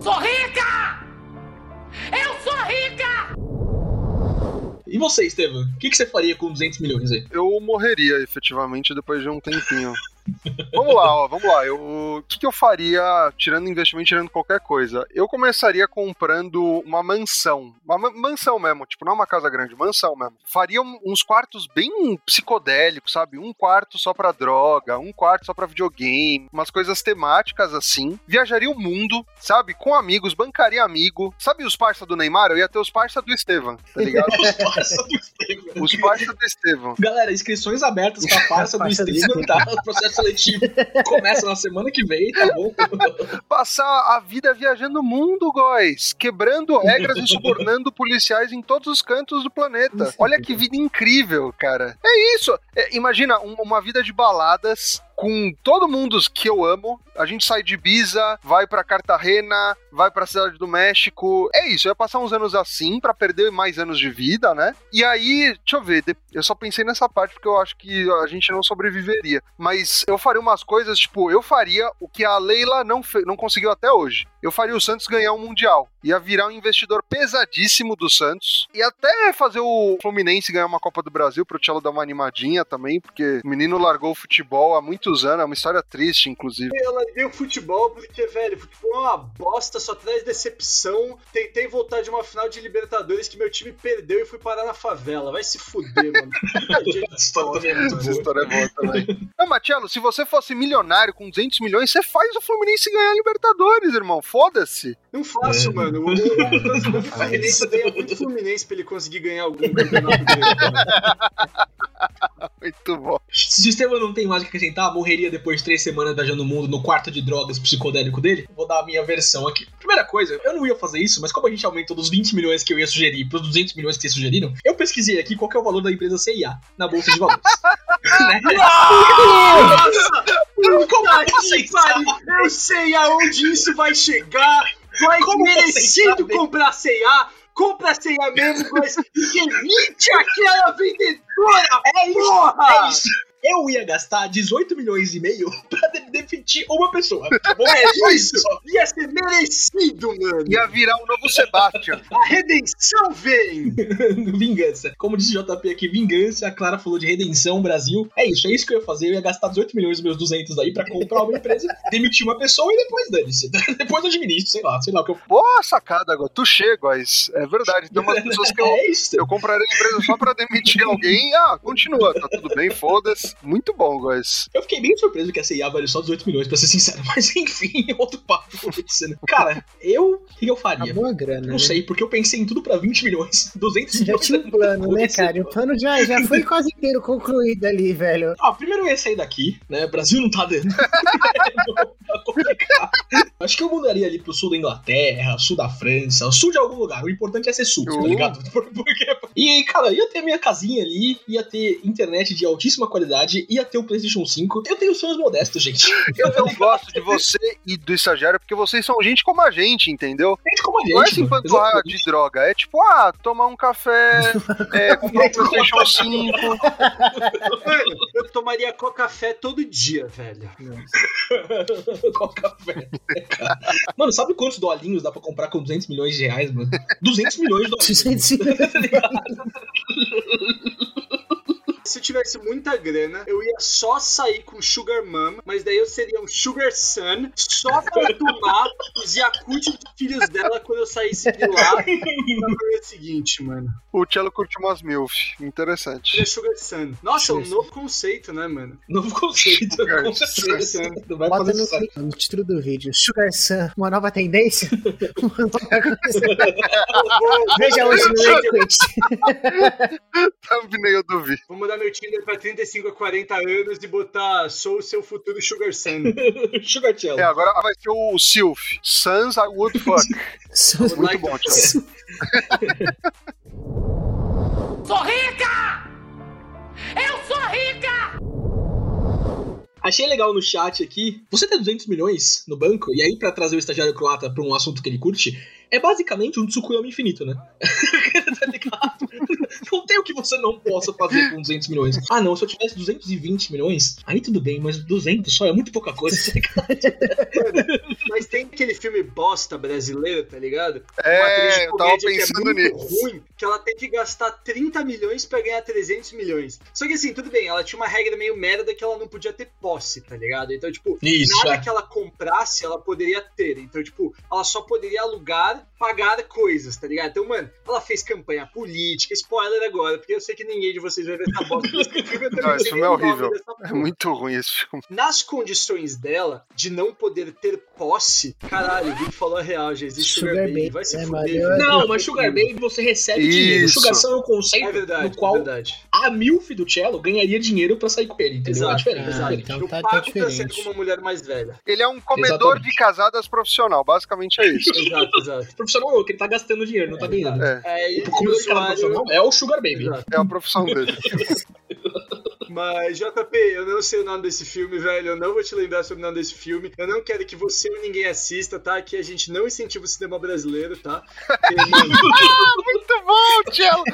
Sou rica! Eu sou rica! E você, Estevam? O que, que você faria com 200 milhões aí? Eu morreria, efetivamente, depois de um tempinho. Vamos lá, ó, vamos lá. Eu, o que, que eu faria tirando investimento, tirando qualquer coisa? Eu começaria comprando uma mansão. Uma ma- mansão mesmo, tipo, não uma casa grande, mansão mesmo. Faria um- uns quartos bem psicodélicos, sabe? Um quarto só pra droga, um quarto só pra videogame, umas coisas temáticas assim. Viajaria o mundo, sabe? Com amigos, bancaria amigo. Sabe os parça do Neymar? Eu ia ter os parça do Estevam, tá ligado? Parça do Estevam. os parça do Estevam. Galera, inscrições abertas pra Farsa do Estevam, tá? O processo seletivo começa na semana que vem, tá bom? passar a vida viajando o mundo, guys, quebrando regras e subornando policiais em todos os cantos do planeta. Olha que vida incrível, cara. É isso. É, imagina um- uma vida de baladas com todo mundo que eu amo. A gente sai de Ibiza, vai pra Cartagena, vai pra Cidade do México. É isso, eu ia passar uns anos assim pra perder mais anos de vida, né? E aí, deixa eu ver, eu só pensei nessa parte porque eu acho que a gente não sobreviveria. Mas eu faria umas coisas, tipo, eu faria o que a Leila não, não conseguiu até hoje. Eu faria o Santos ganhar um Mundial. Ia virar um investidor pesadíssimo do Santos. E até fazer o Fluminense ganhar uma Copa do Brasil pro Tchelo dar uma animadinha também, porque o menino largou o futebol há muitos anos. É uma história triste, inclusive. Eu larguei o futebol porque, velho, futebol é uma bosta, só traz decepção. Tentei voltar de uma final de Libertadores que meu time perdeu e fui parar na favela. Vai se fuder, mano. Essa história também é Essa boa. história é boa também. Não, Matielo, se você fosse milionário com 200 milhões, você faz o Fluminense ganhar a Libertadores, irmão. Foda-se. Não faço, É. mano. O, o, o, o Fluminense ganha muito Fluminense pra ele conseguir ganhar algum campeonato dele. Muito bom. Se o Estevam não tem mais o que acrescentar, morreria depois de três semanas viajando o mundo no quarto de drogas psicodélico dele. Vou dar a minha versão aqui. Primeira coisa, eu não ia fazer isso, mas como a gente aumentou dos 20 milhões que eu ia sugerir pros 200 milhões que vocês sugeriram, eu pesquisei aqui qual que é o valor da empresa CIA na Bolsa de Valores. Né? Como Puta vocês que pariu! Eu sei aonde isso vai chegar! Vai Como merecido comprar CA! Compra CA mesmo, mas demite aquela vendedora! É isso, Porra! é isso. Eu ia gastar 18 milhões e meio pra de- demitir uma pessoa. Bom? É Só isso! Ia ser merecido, mano! Ia virar o novo Sebastian. A redenção vem! vingança. Como disse o JP aqui, vingança. A Clara falou de redenção, Brasil. É isso, é isso que eu ia fazer. Eu ia gastar 18 milhões dos meus 200 aí pra comprar uma empresa, demitir uma pessoa e depois dane-se. depois eu administro, sei lá, sei lá o que eu Boa sacada agora. Tu chega, guys. É verdade. Tem umas pessoas que eu, É isso. eu compraria a empresa só pra demitir alguém. Ah, continua. Tá tudo bem, foda-se. Muito bom, guys. Eu fiquei bem surpreso que a CIA vale só 18 milhões, pra ser sincero. Mas enfim, é outro papo. Cara, eu. O que eu Uma faria? boa grana. Não né? sei, porque eu pensei em tudo pra 20 milhões. 200 Você já milhões. tinha um plano, né, cara? O plano já, já foi quase inteiro concluído ali, velho. Ah, primeiro eu ia sair daqui, né? Brasil não tá dando. tá complicado. Acho que eu mudaria ali pro sul da Inglaterra, sul da França, sul de algum lugar. O importante é ser sul, tá Uh. ligado? Por- Porque... E, cara, ia ter minha casinha ali, ia ter internet de altíssima qualidade, ia ter o PlayStation 5. Eu tenho sonhos modestos, gente. Eu não gosto de você e do estagiário porque vocês são gente como a gente, entendeu? Gente como a gente. Não é se empanturrar de droga. É tipo, ah, tomar um café, é, comprar um PlayStation 5. Mano, eu tomaria coca-fé todo dia, velho. Qual café? né, cara? Mano, sabe quantos dolinhos dá pra comprar com 200 milhões de reais, mano? 200 milhões de dolinhos. 200 Tá ligado? Se eu tivesse muita grana, eu ia só sair com Sugar Mom, mas daí eu seria um Sugar Son, só pra tomar os Yakult dos filhos dela quando eu saísse de lá na manhã seguinte, mano. O Cello curte umas MILF. Interessante. Seria Sugar Son. Nossa, é um novo conceito, né, mano? Novo conceito, Sugar- com certeza. Sugar Não vai Bota no, no título do vídeo. Sugar Sun, uma nova tendência? Uma nova. Veja hoje no Liquid. Thumbnail do vídeo. Vou mudar meu Tinder pra 35 a 40 anos e botar sou o seu futuro Sugar Son. Sugar Cello. É, agora vai ser o Sylph. Sons I Would Fuck. Muito Like bom, Cello. Sou rica! Eu sou rica! Achei legal no chat aqui. Você tem 200 milhões no banco, e aí pra trazer o estagiário croata pra um assunto que ele curte, é basicamente um Tsukuyomi infinito, né? tá ligado? Não tem o que você não possa fazer com 200 milhões. Ah, não, se eu tivesse 220 milhões, aí tudo bem, mas 200 só é muito pouca coisa. Mas tem aquele filme bosta brasileiro, tá ligado? É, eu tava comédia que pensando é muito nisso. ruim, que ela tem que gastar 30 milhões pra ganhar 300 milhões. Só que assim, tudo bem, ela tinha uma regra meio merda que ela não podia ter posse, tá ligado? Então, tipo, Isso, nada é. que ela comprasse, ela poderia ter. Então, tipo, ela só poderia alugar, pagar coisas, tá ligado? Então, mano, ela fez campanha política, spoiler agora, porque eu sei que ninguém de vocês vai ver essa bosta desse filme. Não, esse filme é horrível. É muito ruim esse filme. Nas condições dela de não poder ter posse, caralho, o falou a real, já existe Sugar, Sugar Baby, vai se né, fuder. Não, mas Sugar Baby você recebe dinheiro. Isso. Sugar São é um conceito É verdade, no qual é verdade. a MILF do Cello ganharia dinheiro pra sair com ele, entendeu? é Exato, diferente. exato. é diferente. Então eu tá- tá pago pra ser diferente. com uma mulher mais velha. Ele é um comedor Exatamente. de casadas profissional, basicamente é isso. Exato, exato. Profissional não, que ele tá gastando dinheiro, não tá ganhando. É, É, e, O e o comedor de casa usuário... profissional é o Sugar Baby. Exato. é a profissão dele. Mas, JP, eu não sei o nome desse filme, velho. Eu não vou te lembrar sobre o nome desse filme. Eu não quero que você ou ninguém assista, tá? Que a gente não incentiva o cinema brasileiro, tá? Mano, Muito bom, Tchelo!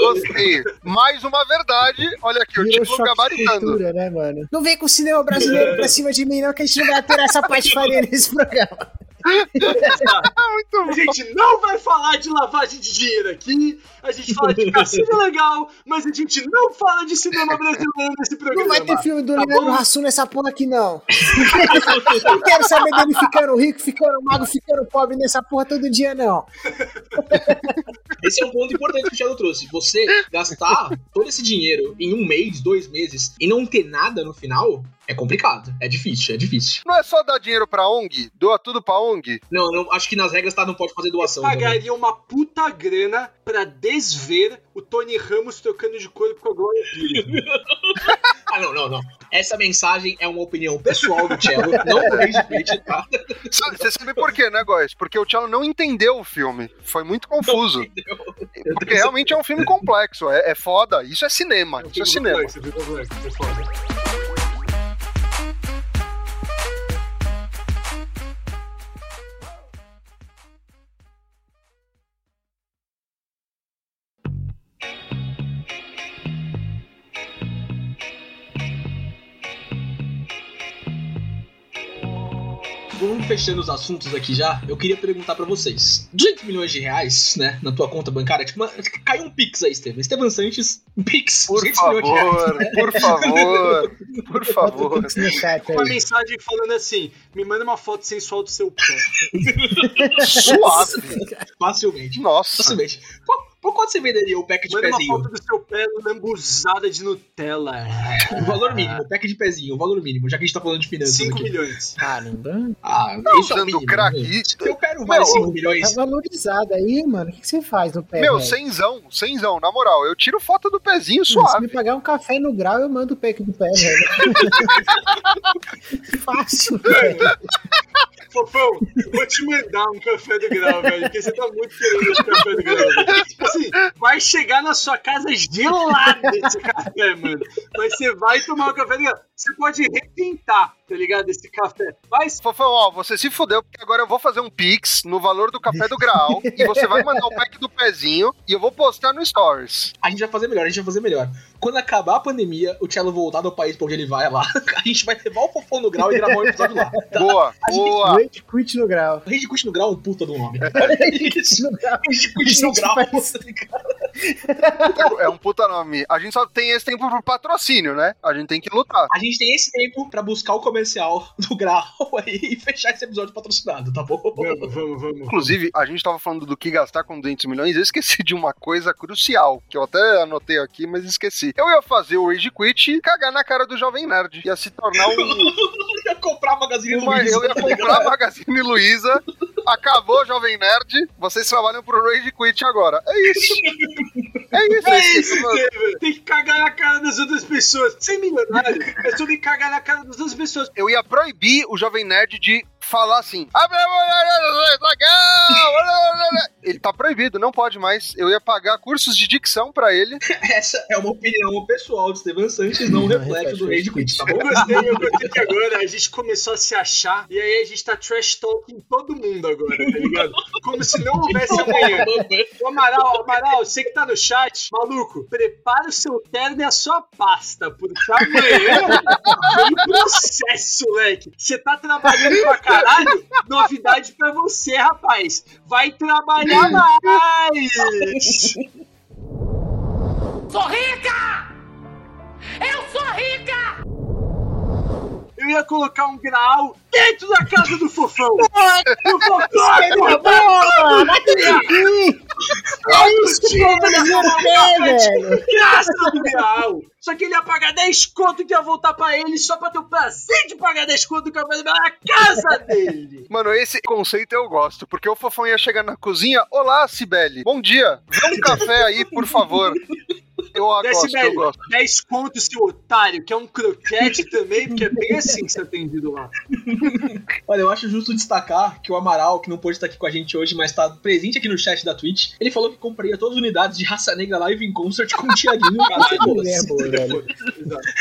Gostei. Mais uma verdade. Olha aqui, o título gabaritando. cultura, né, mano? Não vem com o cinema brasileiro pra cima de mim, não, que a gente não vai aturar essa parte faria nesse programa. A gente não vai falar de lavagem de dinheiro aqui. A gente fala de cassino legal, mas a gente não fala de cinema brasileiro nesse programa. Não vai ter filme do Tá Leandro? Hassum nessa porra aqui, não. não quero saber dele ficando rico, ficando mago, ficando pobre nessa porra todo dia, não. Esse é um ponto importante que o Thiago trouxe. Você gastar todo esse dinheiro em um mês, dois meses e não ter nada no final é complicado. É difícil, é difícil. Não é só dar dinheiro pra ONG? Doa tudo pra ONG? Não, não acho que nas regras tá, não pode fazer doação. também. pagaria uma puta grana pra desver o Tony Ramos trocando de corpo com a Glória Pires. Ah, não, não, não. Essa mensagem é uma opinião pessoal do Cello, não do Rage Quit, tá? Você sabe por quê, né, Góis? Porque o Tchelo não entendeu o filme. Foi muito confuso. Porque realmente é um filme complexo. É, é foda. Isso é cinema. Isso é cinema. Complexo, Vamos fechando os assuntos aqui já. Eu queria perguntar pra vocês: 200 milhões de reais, né, na tua conta bancária, tipo, uma- caiu um Pix aí, Estevam. Estevam Sanches, um Pix, Por 200 milhões de reais. favor, por favor, por favor. Uma mensagem falando assim: me manda uma foto sensual do seu pé. Suave. Facilmente. Nossa. Facilmente. Por, por quanto você venderia o pack de Manda uma pezinho? foto do seu pé lambuzada de Nutella. O valor mínimo, o pack de pezinho, o valor mínimo, já que a gente tá falando de finanças 5 aqui. milhões. Caramba. Ah, Tá isso é o mínimo. crack. né? isso- Eu quero mais Meu, 5 Tá milhões. valorizado aí, mano. O que que você faz no pé? Meu, velho? cenzão, cenzão, na moral. Eu tiro foto do pezinho Se suave. me pagar um café no grau, eu mando o pack do pé, velho. Fácil, velho. Fofão, vou te mandar um café do grau, velho, porque você tá muito querendo esse café do grau. Tipo assim, vai chegar na sua casa gelado esse café, mano. Mas você vai tomar o café do grau. Você pode requentar, tá ligado? Esse café. Mas Fofão, ó, você se fudeu, porque agora eu vou fazer um pix no valor do café do grau e você vai mandar o pack do pezinho e eu vou postar no Stories. A gente vai fazer melhor, a gente vai fazer melhor. Quando acabar a pandemia, o Cello voltar do país pra onde ele vai lá, a gente vai levar o Fofão no grau e gravar um episódio lá. Boa, boa. Rage quit no grau. Rede Quit no grau é um puta do nome. Olha isso. No grau. Rede Quit no grau. Faz- É um puta nome. A gente só tem esse tempo pro patrocínio, né? A gente tem que lutar. A gente tem esse tempo pra buscar o comercial do grau aí e fechar esse episódio patrocinado, tá bom? vamos, vamos, vamos. Inclusive, a gente tava falando do que gastar com 200 milhões, eu esqueci de uma coisa crucial, que eu até anotei aqui, mas esqueci. Eu ia fazer o Rage Quit e cagar na cara do Jovem Nerd. Ia se tornar um... Ia comprar a Magazine uma Luiza. eu ia comprar a Magazine Luiza, acabou Jovem Nerd, vocês trabalham pro Rage Quit agora. É isso. É isso. É é isso, isso. Estevam. Tem que cagar na cara das outras pessoas. Ser milionário é sobre cagar na cara das outras pessoas. Eu ia proibir o Jovem Nerd de falar assim. Ele tá proibido, não pode mais. Eu ia pagar cursos de dicção pra ele. Essa é uma opinião pessoal de Steven Sanches, não, Não reflete do o Rage Quit, tá bom? Eu gostei, eu gostei que agora a gente começou a se achar e aí a gente tá trash talking todo mundo agora, tá ligado? Como se não houvesse amanhã. Ô, Amaral, Amaral, você que tá no chat, maluco, prepara o seu terno e a sua pasta, porque amanhã vem processo, moleque. Você tá trabalhando pra caralho? Novidade pra você, rapaz. Vai trabalhar mais! Sou rica! Eu sou rica! Eu ia colocar um graal dentro da casa do fofão. Do fofão! É isso que eu vou dizer, velho! Graça do real! Só que ele ia pagar 10 conto que ia voltar pra ele só pra ter o prazer de pagar 10 conto que ia fazer na casa dele! Mano, esse conceito eu gosto, porque o fofão ia chegar na cozinha. Olá, Cibele. Bom dia. Vê um café aí, por favor. Eu gosto, eu velho, gosto. 10 conto, seu otário, que é um croquete também, porque é bem assim que você é atendido lá. Olha, eu acho justo destacar que o Amaral, que não pôde estar aqui com a gente hoje, mas tá presente aqui no chat da Twitch, ele falou que compraria todas as unidades de Raça Negra Live em concert com o Tiaguinho. Caralho, É boa, velho.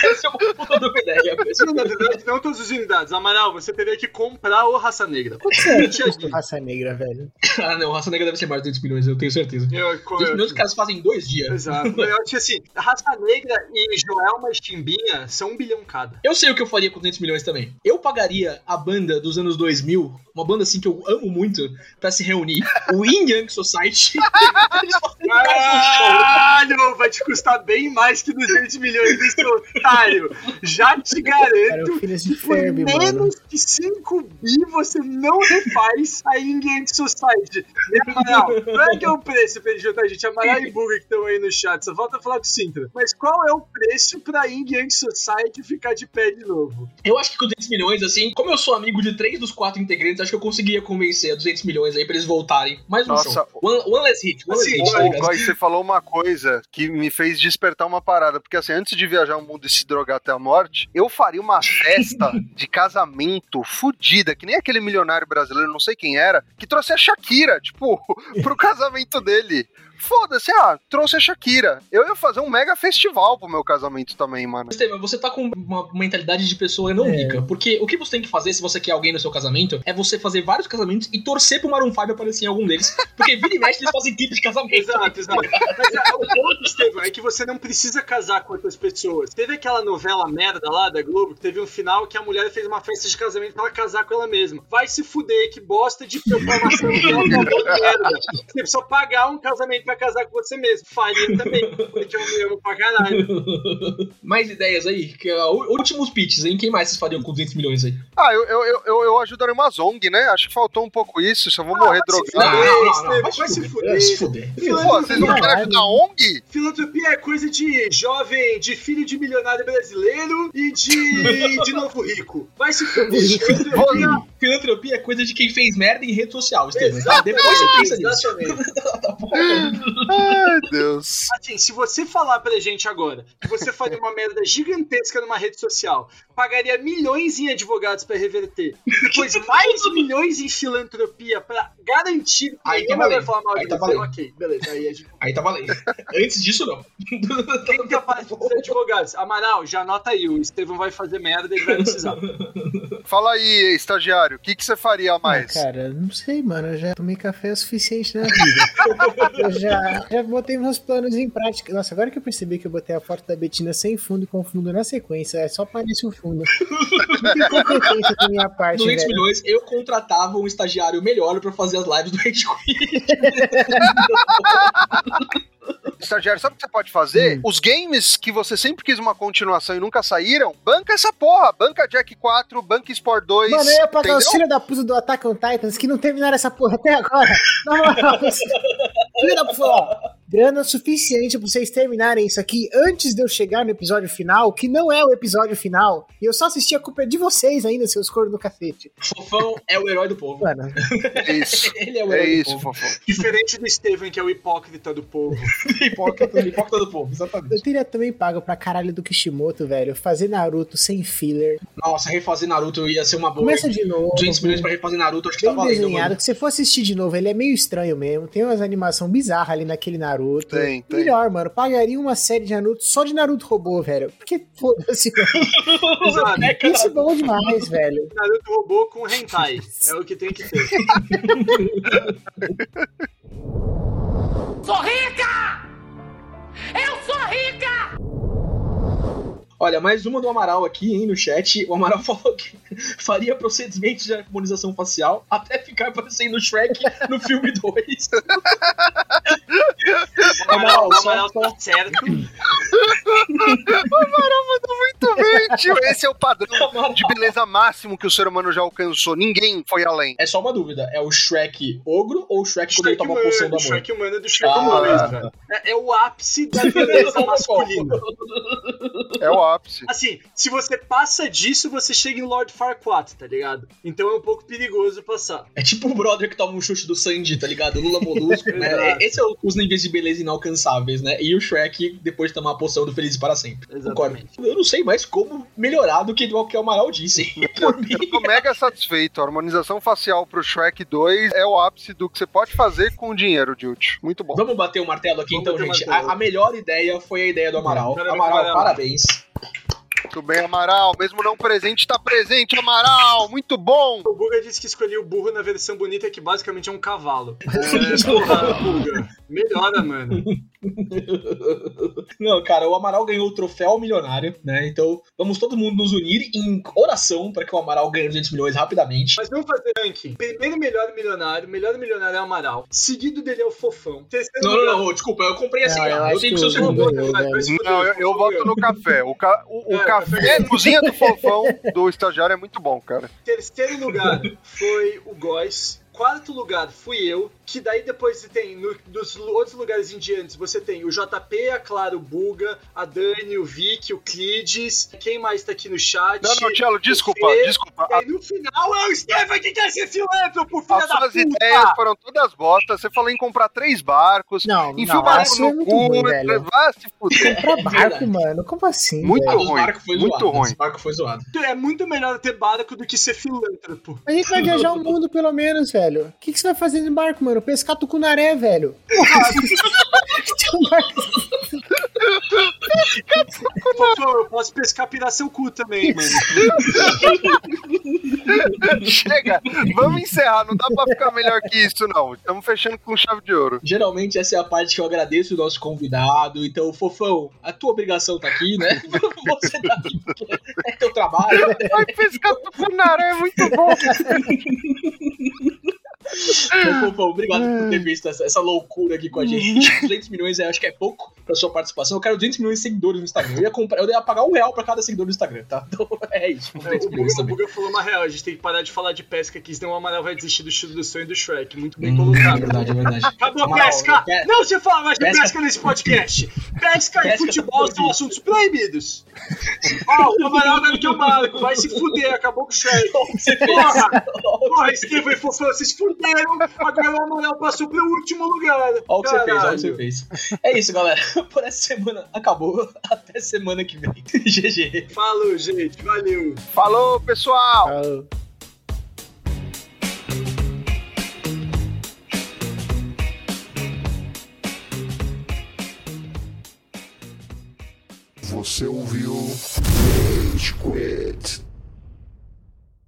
Essa é uma puta de uma ideia. Não, na verdade, não todas as unidades. Amaral, você teria que comprar o Raça Negra. Quanto custa raça negra, velho? Ah, não, Raça Negra deve ser mais de 200 milhões, eu tenho certeza. Eu, 200 milhões os caras fazem em dois dias. Exato. Eu acho que assim, Raça Negra e Joelma Chimbinha são um bilhão cada. Eu sei o que eu faria com 200 milhões também. Eu pagaria a banda dos anos 2000, uma banda assim que eu amo muito, pra se reunir, o Yin Yang Society. Caralho, vai te custar bem mais que 200 milhões desse otário. Já te Cara, garanto de que por mano. menos que 5 bi você não refaz a Yin Society. E Amaral, qual é que é o preço pra ele juntar a gente? Amaral e Buga que estão aí no chat, só falta falar com o Sintra. Mas qual é o preço pra Yin Society ficar de pé de novo? Eu acho que com 200 milhões, assim, como eu sou amigo de três dos quatro integrantes, acho que eu conseguiria convencer a 200 milhões aí pra eles voltarem. Mais um Nossa, show. One, one less hit, one Assim, less hit, tá Góis, você falou uma coisa que me fez despertar uma parada. Porque assim, antes de viajar o mundo e se drogar até a morte, eu faria uma festa de casamento fudida, que nem aquele milionário brasileiro, não sei quem era, que trouxe a Shakira, tipo, pro casamento dele. Foda-se, ah, trouxe a Shakira. Eu ia fazer um mega festival pro meu casamento também, mano. Estevam, você tá com uma mentalidade de pessoa não É. rica. Porque o que você tem que fazer se você quer alguém no seu casamento é você fazer vários casamentos e torcer pro Maroon 5 aparecer em algum deles. Porque vira e mexe eles fazem clipe de casamento. Exato, exato. Mas ah, o ponto, Estevão, é que você não precisa casar com outras pessoas. Teve aquela novela merda lá da Globo, que teve um final que a mulher fez uma festa de casamento pra ela casar com ela mesma. Vai se fuder, que bosta de programação que ela merda. Você precisa pagar um casamento pra casar com você mesmo. Faria também, porque eu amo pra caralho. Mais ideias aí? Que, ó, últimos pitches, hein? Quem mais vocês fariam com 200 milhões aí? Ah, eu, eu, eu, eu, ajudaria uma Zong, né? Acho que faltou um pouco isso. Eu vou morrer vai se drogado. Não, não, não, vai se fuder. Vai se fuder. Pô, vocês não querem ajudar a ONG? Filantropia é coisa de jovem, de filho de milionário brasileiro e de, de novo rico. Vai se fuder. Filantropia Filantropia é coisa de quem fez merda em rede social, Estevam. Tá? Depois você pensa nisso. Exatamente. Ai, Deus. Assim, se você falar pra gente agora que você faria uma merda gigantesca numa rede social, pagaria milhões em advogados pra reverter, depois mais milhões em filantropia pra garantir que Aí tá ninguém mais vai valendo. falar mal Aí de tá você, valendo. ok, beleza. Aí gente Aí tá valendo. Antes disso, não. Quem que aparece dos advogados? Amaral, já anota aí, o Estevão vai fazer merda e ele vai precisar. Fala aí, estagiário, o que, que você faria a Ah, mais? cara, não sei, mano. Eu já tomei café o suficiente na vida. eu já, já botei meus planos em prática. Nossa, agora que eu percebi que eu botei a foto da Betina sem fundo e com fundo na sequência, é só aparece o fundo. Muita incompetência da minha parte, 200 velho. milhões, eu contratava um estagiário melhor pra fazer as lives do Rage Quit. Estagiário, sabe o que você pode fazer? Os games que você sempre quis uma continuação e nunca saíram, banca essa porra. Banca Jack 4, banca Sport 2. Mano, eu ia pagar os entendeu? filhos da puta do Attack on Titans que não terminaram essa porra até agora. Na moral, filho da puta, grana suficiente pra vocês terminarem isso aqui antes de eu chegar no episódio final, que não é o episódio final. E eu só assisti a culpa é de vocês ainda, seus coros do cacete. Fofão é o herói do povo. Mano, É isso. Ele é o É herói do isso, povo. fofão. Diferente do Steven, que é o hipócrita do povo. Hipócrita, hipócrita do povo, exatamente. eu teria também pago pra caralho do Kishimoto, velho, fazer Naruto sem filler. Nossa, refazer Naruto ia ser uma boa. Começa de novo. 200 milhões pra refazer Naruto, acho que tá Bem valendo, desenhado, mano. que se for assistir de novo, ele é meio estranho mesmo. Tem umas animação bizarra ali naquele Naruto. Tem, tem. Melhor, mano. Pagaria uma série de Naruto só de Naruto robô, velho. Porque foda-se. É. Isso é bom demais, velho. Naruto robô com hentai. É o que tem que ter. Sou rica! Eu sou rica! Olha, mais uma do Amaral aqui, hein, no chat. O Amaral falou que faria procedimentos de harmonização facial até ficar parecendo o Shrek no filme 2. O Amaral, o só- Amaral tá certo. Muito bem, tio. Esse é o padrão de beleza máximo que o ser humano já alcançou. Ninguém foi além. É só uma dúvida: é o Shrek ogro ou o Shrek quando ele Shrek toma poção humano, do amor? Shrek humano é do Shrek Ah, humano. É, é o ápice da beleza masculina. É o ápice. Assim, se você passa disso, você chega em Lord Farquaad, tá ligado? Então é um pouco perigoso passar. É tipo o brother que toma um chute do Sandy, tá ligado? Lula Molusco, né? Exato. Esse é o- os níveis de beleza inalcançáveis, né? E o Shrek depois de tomar a poção do Feliz para sempre. Concordo. Exatamente. Eu não sei mais como melhorar do que o que o Amaral disse. Por mim. Eu tô mega satisfeito. A harmonização facial pro Shrek 2 é o ápice do que você pode fazer com o dinheiro, Dilt. Muito bom. Vamos bater o martelo aqui, Vamos então, gente. A, a melhor ideia foi a ideia do Amaral, Amaral. parabéns. Muito bem, Amaral. Mesmo não presente, tá presente, Amaral. Muito bom. O Buga disse que escolheu o burro na versão bonita, que basicamente é um cavalo. É, porra, Buga. Melhora, mano. Não, cara, o Amaral ganhou o troféu milionário, né? Então vamos todo mundo nos unir em oração para que o Amaral ganhe 200 milhões rapidamente. Mas vamos fazer ranking. Primeiro melhor milionário, melhor milionário é o Amaral. Seguido dele é o Fofão. Terceiro Não, lugar- não, não, desculpa, eu comprei assim, Não, eu eu, tenho que ser o segundo. Não, eu, eu voto no café. O, ca- o- o É, café, a cozinha do fofão do estagiário é muito bom, cara. Terceiro lugar foi o Góis. Quarto lugar fui eu. Que daí depois você tem, no- dos outros lugares em diante, você tem o JP, a Clara, o Buga, a Dani, o Vic, o Clides. Quem mais tá aqui no chat? Não, não, Tchelo, desculpa, Você. desculpa. E aí no final é o Estevam que quer ser filântropo, filha As da suas puta! ideias foram todas bostas. Você falou em comprar três barcos. Não, Enfia não, o barco é no cu. ruim, velho. Vai se fuder. Pra barco, mano. Como assim? Muito velho? ruim, muito zoado. ruim. Dos barcos foi zoado. É muito melhor ter barco do que ser filântropo. A gente vai viajar o mundo pelo menos, velho. O que, que você vai fazer no barco, mano? Pescar tucunaré, velho. Eu posso pescar pirar seu cu também, mano. Chega, vamos encerrar. Não dá pra ficar melhor que isso, não. Estamos fechando com chave de ouro. Geralmente essa é a parte que eu agradeço o nosso convidado. Então, Fofão, a tua obrigação tá aqui, né? Você tá aqui porque é teu trabalho. Ai, pescar tucunaré é muito bom. Fofão, obrigado por ter visto essa, essa loucura aqui com a gente. 200 milhões eu acho que é pouco pra sua participação. Eu quero 200 milhões de seguidores no Instagram. Eu ia, comprar, eu ia pagar um real pra cada seguidor no Instagram, tá? Então é isso. É, 200 o, Buga. Buga falou uma real, a gente tem que parar de falar de pesca aqui, senão o Amaral vai desistir do estilo do sonho do Shrek. Muito bem Hum, é colocado. verdade, é verdade. Acabou a pesca! quer- Não se fala mais de Pesca- pesca, nesse podcast! Pesca, e Pesca futebol tá são assuntos proibidos! Ó, o Amaral dando que é o barco, vai se fuder, acabou com o Shrek! Porra! Porra, Estevam e Fofão, vocês fuderam! Agora o Amaral passou pro último lugar! Olha o que você fez, olha o que você fez. É isso, galera. Por essa semana acabou. Até semana que vem. GG. Falou, gente, valeu! Falou, pessoal. Ah, Você ouviu Rage Quit.